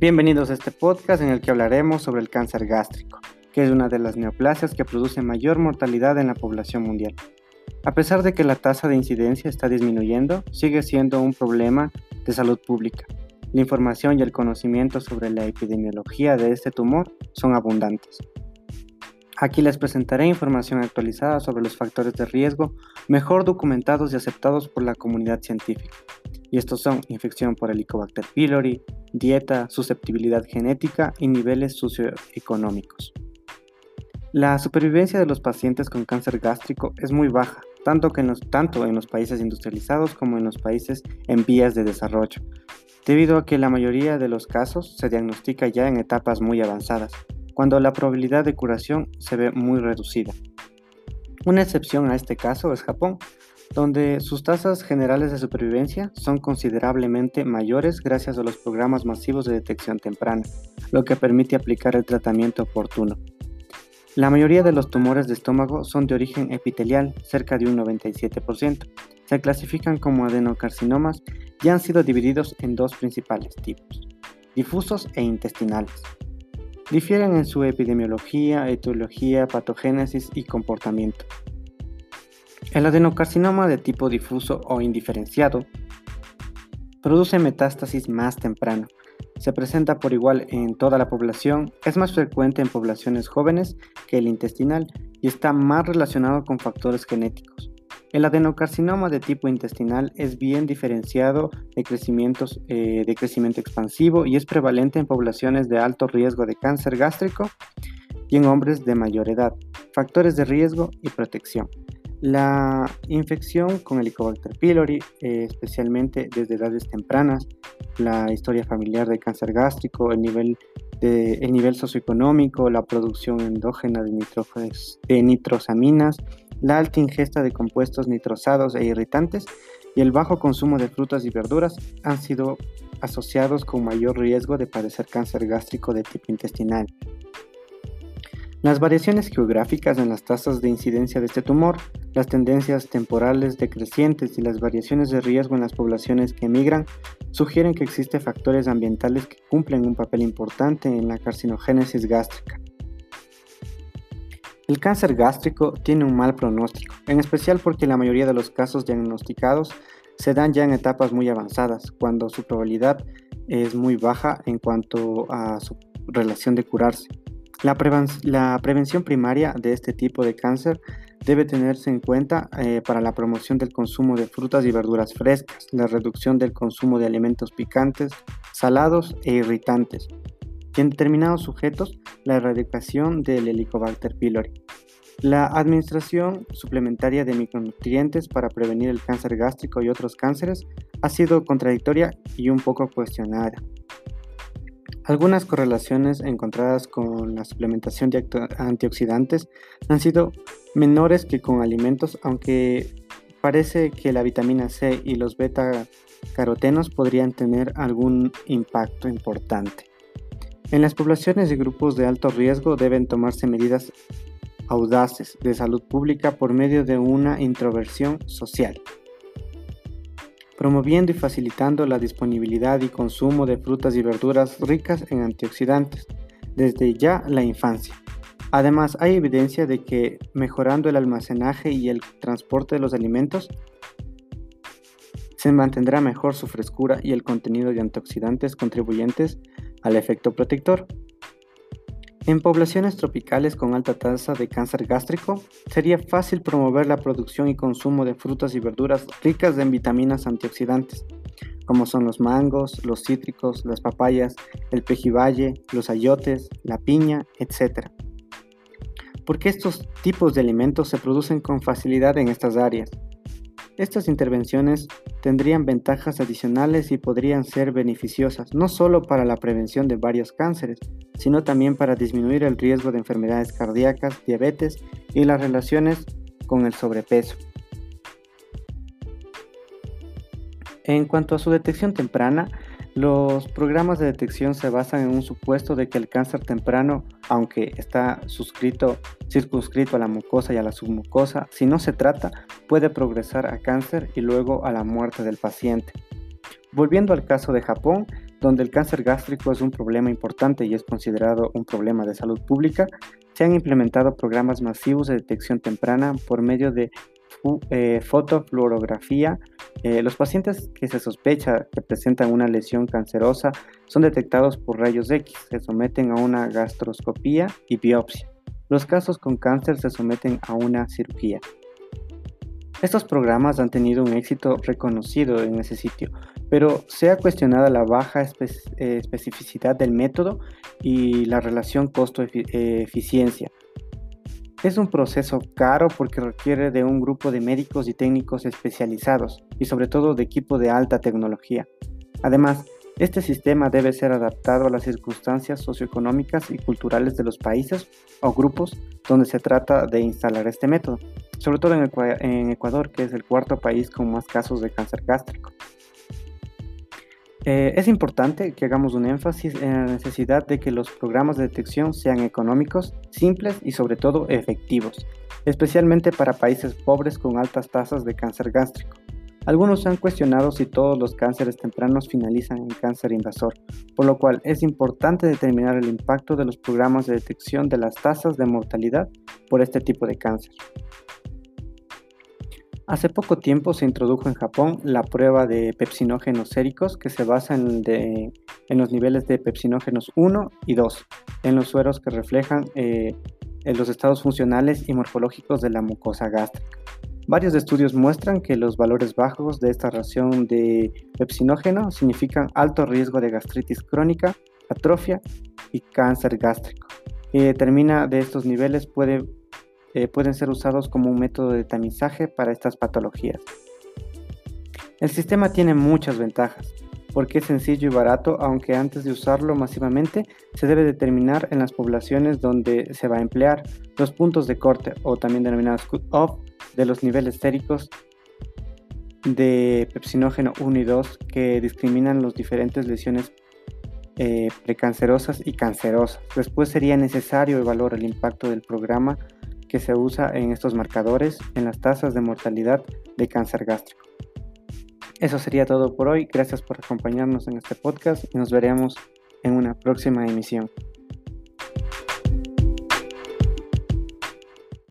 Bienvenidos a este podcast en el que hablaremos sobre el cáncer gástrico, que es una de las neoplasias que produce mayor mortalidad en la población mundial. A pesar de que la tasa de incidencia está disminuyendo, sigue siendo un problema de salud pública. La información y el conocimiento sobre la epidemiología de este tumor son abundantes. Aquí les presentaré información actualizada sobre los factores de riesgo mejor documentados y aceptados por la comunidad científica. Y estos son infección por Helicobacter pylori, dieta, susceptibilidad genética y niveles socioeconómicos. La supervivencia de los pacientes con cáncer gástrico es muy baja, tanto, en los, tanto en los países industrializados como en los países en vías de desarrollo, debido a que la mayoría de los casos se diagnostica ya en etapas muy avanzadas, cuando la probabilidad de curación se ve muy reducida. Una excepción a este caso es Japón, donde sus tasas generales de supervivencia son considerablemente mayores gracias a los programas masivos de detección temprana, lo que permite aplicar el tratamiento oportuno. La mayoría de los tumores de estómago son de origen epitelial, cerca de un 97%. Se clasifican como adenocarcinomas y han sido divididos en dos principales tipos, difusos e intestinales. Difieren en su epidemiología, etiología, patogénesis y comportamiento. El adenocarcinoma de tipo difuso o indiferenciado produce metástasis más temprano. Se presenta por igual en toda la población, es más frecuente en poblaciones jóvenes que el intestinal y está más relacionado con factores genéticos. El adenocarcinoma de tipo intestinal es bien diferenciado de, eh, de crecimiento expansivo y es prevalente en poblaciones de alto riesgo de cáncer gástrico y en hombres de mayor edad. Factores de riesgo y protección. La infección con Helicobacter pylori, eh, especialmente desde edades tempranas, la historia familiar de cáncer gástrico, el nivel, el nivel socioeconómico, la producción endógena de, de nitrosaminas, la alta ingesta de compuestos nitrosados e irritantes y el bajo consumo de frutas y verduras han sido asociados con mayor riesgo de padecer cáncer gástrico de tipo intestinal. Las variaciones geográficas en las tasas de incidencia de este tumor, las tendencias temporales decrecientes y las variaciones de riesgo en las poblaciones que emigran sugieren que existen factores ambientales que cumplen un papel importante en la carcinogénesis gástrica. El cáncer gástrico tiene un mal pronóstico, en especial porque la mayoría de los casos diagnosticados se dan ya en etapas muy avanzadas, cuando su probabilidad es muy baja en cuanto a su relación de curarse. La, prevención primaria de este tipo de cáncer debe tenerse en cuenta eh, para la promoción del consumo de frutas y verduras frescas, la reducción del consumo de alimentos picantes, salados e irritantes, en determinados sujetos la erradicación del Helicobacter pylori. La administración suplementaria de micronutrientes para prevenir el cáncer gástrico y otros cánceres ha sido contradictoria y un poco cuestionada. Algunas correlaciones encontradas con la suplementación de antioxidantes han sido menores que con alimentos, aunque parece que la vitamina C y los beta carotenos podrían tener algún impacto importante. En las poblaciones y grupos de alto riesgo deben tomarse medidas audaces de salud pública por medio de una introversión social, promoviendo y facilitando la disponibilidad y consumo de frutas y verduras ricas en antioxidantes desde ya la infancia. Además, hay evidencia de que mejorando el almacenaje y el transporte de los alimentos, se mantendrá mejor su frescura y el contenido de antioxidantes contribuyentes al efecto protector. En poblaciones tropicales con alta tasa de cáncer gástrico, sería fácil promover la producción y consumo de frutas y verduras ricas en vitaminas antioxidantes, como son los mangos, los cítricos, las papayas, el pejibaye, los ayotes, la piña, etc. Porque estos tipos de alimentos se producen con facilidad en estas áreas, estas intervenciones tendrían ventajas adicionales y podrían ser beneficiosas no solo para la prevención de varios cánceres, sino también para disminuir el riesgo de enfermedades cardíacas, diabetes y las relaciones con el sobrepeso. En cuanto a su detección temprana, los programas de detección se basan en un supuesto de que el cáncer temprano, aunque está suscrito, circunscrito a la mucosa y a la submucosa, si no se trata, puede progresar a cáncer y luego a la muerte del paciente. Volviendo al caso de Japón, donde el cáncer gástrico es un problema importante y es considerado un problema de salud pública, se han implementado programas masivos de detección temprana por medio de eh, fotofluorografía. Eh, los pacientes que se sospecha que presentan una lesión cancerosa son detectados por rayos X, se someten a una gastroscopía y biopsia. Los casos con cáncer se someten a una cirugía. Estos programas han tenido un éxito reconocido en ese sitio, pero se ha cuestionado la baja eh, especificidad del método y la relación costo-eficiencia. Es un proceso caro porque requiere de un grupo de médicos y técnicos especializados y sobre todo de equipo de alta tecnología. Además, este sistema debe ser adaptado a las circunstancias socioeconómicas y culturales de los países o grupos donde se trata de instalar este método, sobre todo en Ecuador, que es el cuarto país con más casos de cáncer gástrico. Eh, es importante que hagamos un énfasis en la necesidad de que los programas de detección sean económicos, simples y sobre todo efectivos, especialmente para países pobres con altas tasas de cáncer gástrico. Algunos han cuestionado si todos los cánceres tempranos finalizan en cáncer invasor, por lo cual es importante determinar el impacto de los programas de detección de las tasas de mortalidad por este tipo de cáncer. Hace poco tiempo se introdujo en Japón la prueba de pepsinógenos séricos que se basa en, los niveles de pepsinógenos 1 y 2 en los sueros que reflejan eh, los estados funcionales y morfológicos de la mucosa gástrica. Varios estudios muestran que los valores bajos de esta ración de pepsinógeno significan alto riesgo de gastritis crónica, atrofia y cáncer gástrico. Y determina de estos niveles eh, pueden ser usados como un método de tamizaje para estas patologías. El sistema tiene muchas ventajas, porque es sencillo y barato, aunque antes de usarlo masivamente se debe determinar en las poblaciones donde se va a emplear los puntos de corte o también denominados cut-off de los niveles séricos de pepsinógeno 1 y 2 que discriminan las diferentes lesiones eh, precancerosas y cancerosas. Después sería necesario evaluar el impacto del programa que se usa en estos marcadores en las tasas de mortalidad de cáncer gástrico. Eso sería todo por hoy. Gracias por acompañarnos en este podcast y nos veremos en una próxima emisión.